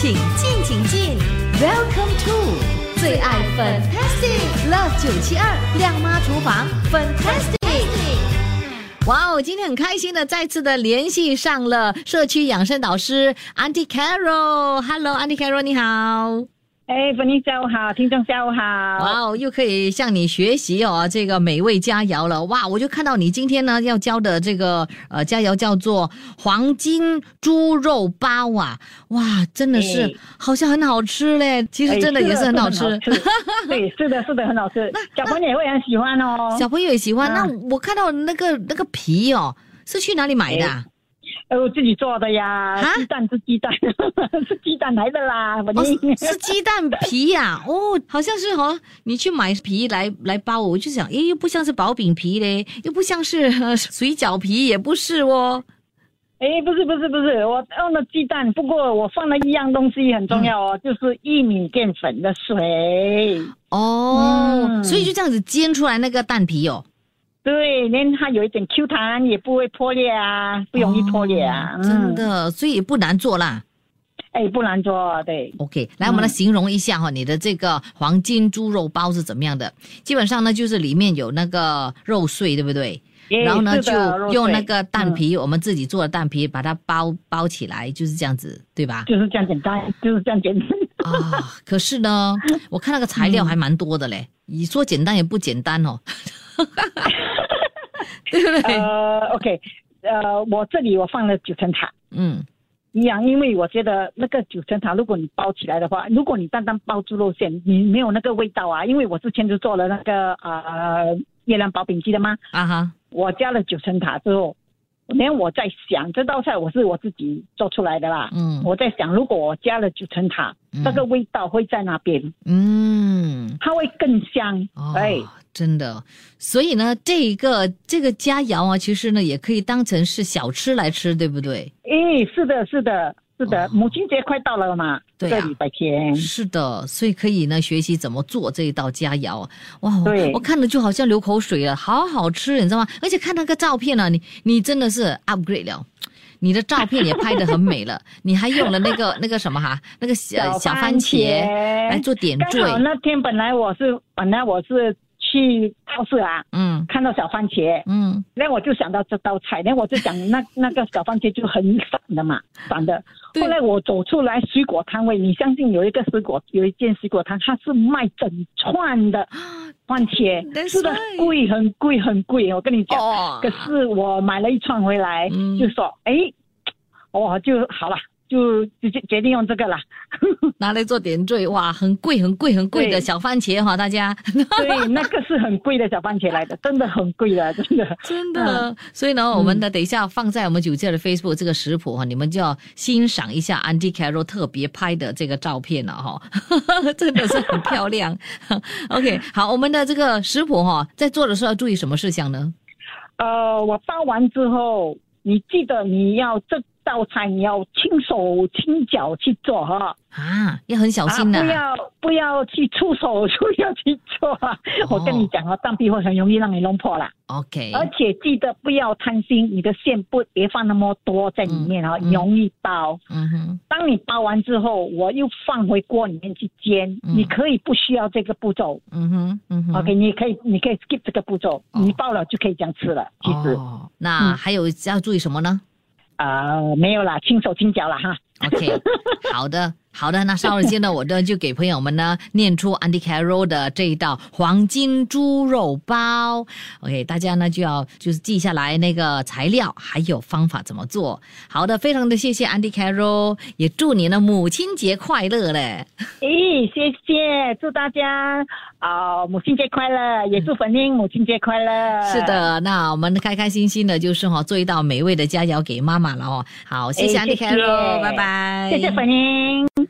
请进，请进，Welcome to 最爱 Fantastic Love 九七二亮妈厨房 Fantastic。哇哦，今天很开心的再次的联系上了社区养生导师 Auntie Carol。Hello，Auntie Carol，你好。哎，粉妮下午好，听众下午好。哇哦，又可以向你学习哦，这个美味佳肴了。哇，我就看到你今天呢要教的这个呃佳肴叫做黄金猪肉包啊。哇，真的是好像很好吃嘞。其实真的也是很好吃。对，是的，是的，很好吃。那小朋友也会很喜欢哦。小朋友也喜欢。那我看到那个那个皮哦，是去哪里买的？呃，我自己做的呀，鸡蛋是鸡蛋，是鸡蛋来的啦，我是鸡蛋皮呀，哦，好像是哦，你去买皮来来包，我就想，诶，又不像是薄饼皮嘞，又不像是水饺皮，也不是哦，哎，不是不是不是，我用了鸡蛋，不过我放了一样东西很重要哦，就是玉米淀粉的水。哦，所以就这样子煎出来那个蛋皮哦。对，连它有一点 Q 弹，也不会破裂啊，不容易破裂啊，真的，所以不难做啦。哎，不难做，对。OK，来，我们来形容一下哈，你的这个黄金猪肉包是怎么样的？基本上呢，就是里面有那个肉碎，对不对？然后呢，就用那个蛋皮，我们自己做的蛋皮，把它包包起来，就是这样子，对吧？就是这样简单，就是这样简单。啊，可是呢，我看那个材料还蛮多的嘞。你说简单也不简单哦。对不对？呃，OK，呃，我这里我放了九层塔，嗯，一样，因为我觉得那个九层塔，如果你包起来的话，如果你单单包猪肉馅，你没有那个味道啊。因为我之前就做了那个呃月亮薄饼机的嘛？啊哈，我加了九层塔之后，连我在想这道菜我是我自己做出来的啦，嗯，我在想如果我加了九层塔，那个味道会在那边，嗯，它会更香，哎。真的，所以呢，这一个这个佳肴啊，其实呢，也可以当成是小吃来吃，对不对？诶，是的，是的，是的，母亲节快到了嘛，对啊，礼拜天，是的，所以可以呢学习怎么做这一道佳肴。哇，对，我看了就好像流口水了，好好吃，你知道吗？而且看那个照片呢，你你真的是 upgrade 了，你的照片也拍得很美了，你还用了那个那个什么哈，那个小小番茄来做点缀。那天本来我是本来我是。去超市啊，嗯，看到小番茄，嗯，那我就想到这道菜，那我就想那 那个小番茄就很散的嘛，散的。后来我走出来水果摊位，你相信有一个水果，有一间水果摊，它是卖整串的番茄，是的，贵很贵很贵。我跟你讲，可是我买了一串回来，就说，哎，我，就好了。就直接决定用这个了，拿来做点缀，哇，很贵很贵很贵的小番茄哈，大家。对，那个是很贵的小番茄来的，真的很贵的，真的。真的，所以呢，我们的等一下放在我们酒界的 Facebook 这个食谱哈，你们就要欣赏一下 Andy Carroll 特别拍的这个照片了哈，真的是很漂亮。OK，好，我们的这个食谱哈，在做的时候要注意什么事项呢？呃，我包完之后，你记得你要这。道菜你要轻手轻脚去做哈啊，要很小心的，不要不要去出手，不要去做。我跟你讲哦，蛋皮会很容易让你弄破了。OK，而且记得不要贪心，你的馅不别放那么多在里面哦，容易包。嗯哼，当你包完之后，我又放回锅里面去煎。你可以不需要这个步骤。嗯哼，嗯哼，OK，你可以你可以 skip 这个步骤，你爆了就可以这样吃了。其实，那还有要注意什么呢？啊，没有啦，轻手轻脚了哈。OK，好的。好的，那稍后间呢，我呢就给朋友们呢念出 Andy Carroll 的这一道黄金猪肉包。OK，大家呢就要就是记下来那个材料还有方法怎么做。好的，非常的谢谢 Andy Carroll，也祝你呢母亲节快乐嘞！咦，谢谢，祝大家啊母亲节快乐，也祝粉英母亲节快乐。是的，那我们开开心心的就是哈做一道美味的佳肴给妈妈了哦。好，谢谢 Andy Carroll，拜拜。谢谢粉英。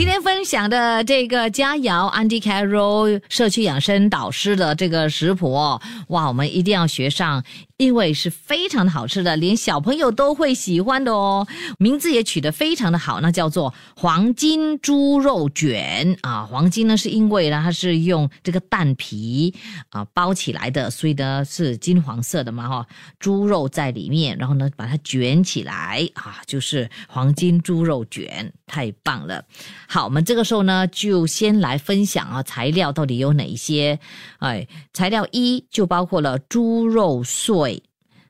今天分享的这个佳肴，Andy Carroll 社区养生导师的这个食谱，哇，我们一定要学上因为是非常的好吃的，连小朋友都会喜欢的哦。名字也取得非常的好，那叫做黄金猪肉卷啊。黄金呢，是因为呢它是用这个蛋皮啊包起来的，所以呢是金黄色的嘛哈。猪肉在里面，然后呢把它卷起来啊，就是黄金猪肉卷，太棒了。好，我们这个时候呢就先来分享啊材料到底有哪一些。哎，材料一就包括了猪肉碎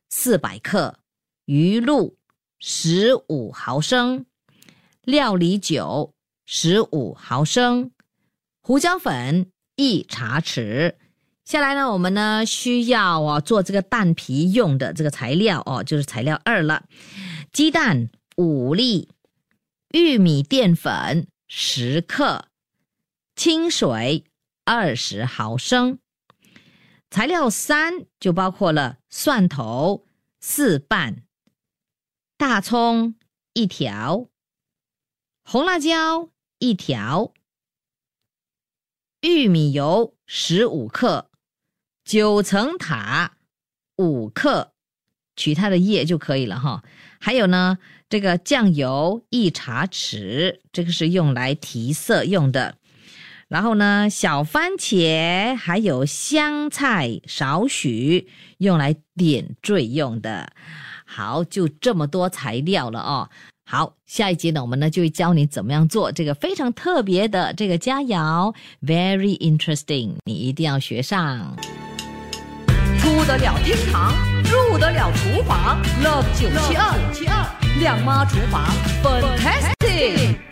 四百克，鱼露十五毫升，料理酒十五毫升，胡椒粉一茶匙。下来呢，我们呢需要哦做这个蛋皮用的这个材料哦，就是材料二了，鸡蛋五粒，玉米淀粉十克，清水。二十毫升，材料三就包括了蒜头四瓣、大葱一条、红辣椒一条、玉米油十五克、九层塔五克，取它的叶就可以了哈。还有呢，这个酱油一茶匙，这个是用来提色用的。然后呢，小番茄还有香菜少许，用来点缀用的。好，就这么多材料了哦。好，下一节呢，我们呢就会教你怎么样做这个非常特别的这个佳肴，very interesting，你一定要学上。出得了厅堂，入得了厨房，Love 九七二，亮妈厨房，fantastic。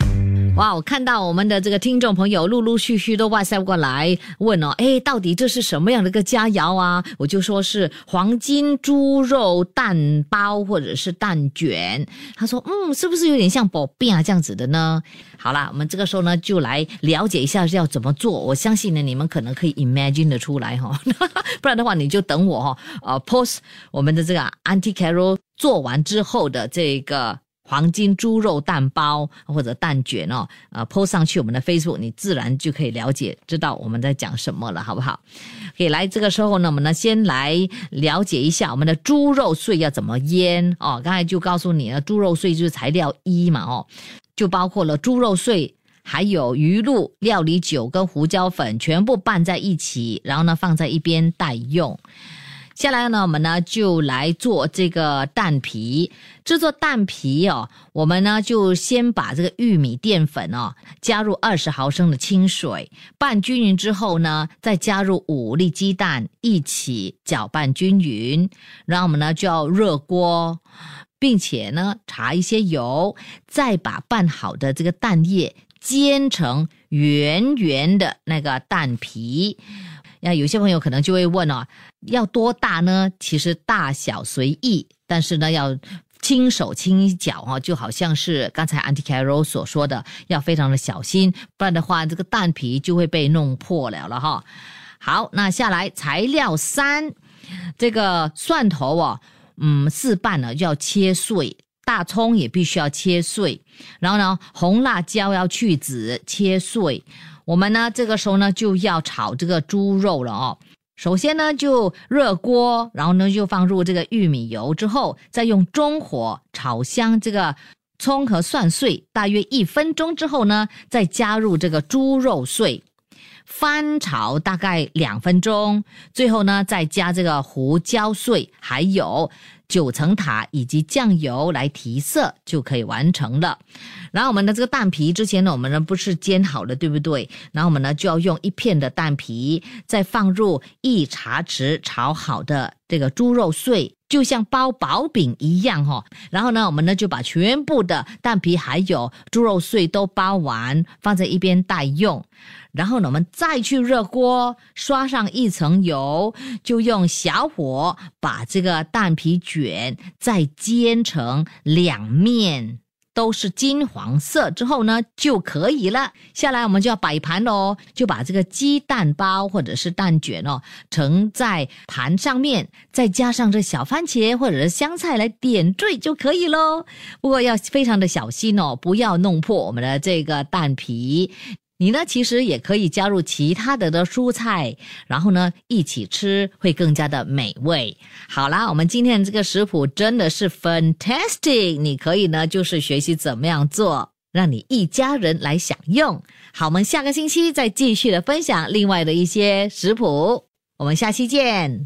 哇，我看到我们的这个听众朋友陆陆续续都外塞过来问哦，哎，到底这是什么样的一个佳肴啊？我就说是黄金猪肉蛋包或者是蛋卷。他说，嗯，是不是有点像薄饼啊这样子的呢？好啦，我们这个时候呢就来了解一下是要怎么做。我相信呢，你们可能可以 imagine 的出来哈，不然的话你就等我哈，呃，post 我们的这个 Auntie Carol 做完之后的这个。黄金猪肉蛋包或者蛋卷哦，呃，po 上去我们的 Facebook，你自然就可以了解知道我们在讲什么了，好不好？可以来这个时候呢，我们呢先来了解一下我们的猪肉碎要怎么腌哦。刚才就告诉你了，猪肉碎就是材料一嘛哦，就包括了猪肉碎，还有鱼露、料理酒跟胡椒粉，全部拌在一起，然后呢放在一边待用。下来呢，我们呢就来做这个蛋皮。制作蛋皮哦，我们呢就先把这个玉米淀粉哦加入二十毫升的清水，拌均匀之后呢，再加入五粒鸡蛋一起搅拌均匀。然后我们呢就要热锅，并且呢查一些油，再把拌好的这个蛋液煎成圆圆的那个蛋皮。那有些朋友可能就会问哦，要多大呢？其实大小随意，但是呢，要轻手轻脚哈，就好像是刚才 anti carol 所说的，要非常的小心，不然的话，这个蛋皮就会被弄破了了哈。好，那下来材料三，这个蒜头哦，嗯，四瓣呢要切碎，大葱也必须要切碎，然后呢，红辣椒要去籽切碎。我们呢，这个时候呢就要炒这个猪肉了哦。首先呢就热锅，然后呢就放入这个玉米油，之后再用中火炒香这个葱和蒜碎，大约一分钟之后呢，再加入这个猪肉碎，翻炒大概两分钟，最后呢再加这个胡椒碎，还有。九层塔以及酱油来提色就可以完成了。然后我们的这个蛋皮之前呢，我们呢不是煎好了，对不对？然后我们呢就要用一片的蛋皮，再放入一茶匙炒好的这个猪肉碎，就像包薄饼一样哈。然后呢，我们呢就把全部的蛋皮还有猪肉碎都包完，放在一边待用。然后呢，我们再去热锅，刷上一层油，就用小火把这个蛋皮卷再煎成两面都是金黄色之后呢，就可以了。下来我们就要摆盘了哦，就把这个鸡蛋包或者是蛋卷哦盛在盘上面，再加上这小番茄或者是香菜来点缀就可以喽。不过要非常的小心哦，不要弄破我们的这个蛋皮。你呢，其实也可以加入其他的的蔬菜，然后呢一起吃，会更加的美味。好啦，我们今天这个食谱真的是 fantastic，你可以呢就是学习怎么样做，让你一家人来享用。好，我们下个星期再继续的分享另外的一些食谱，我们下期见。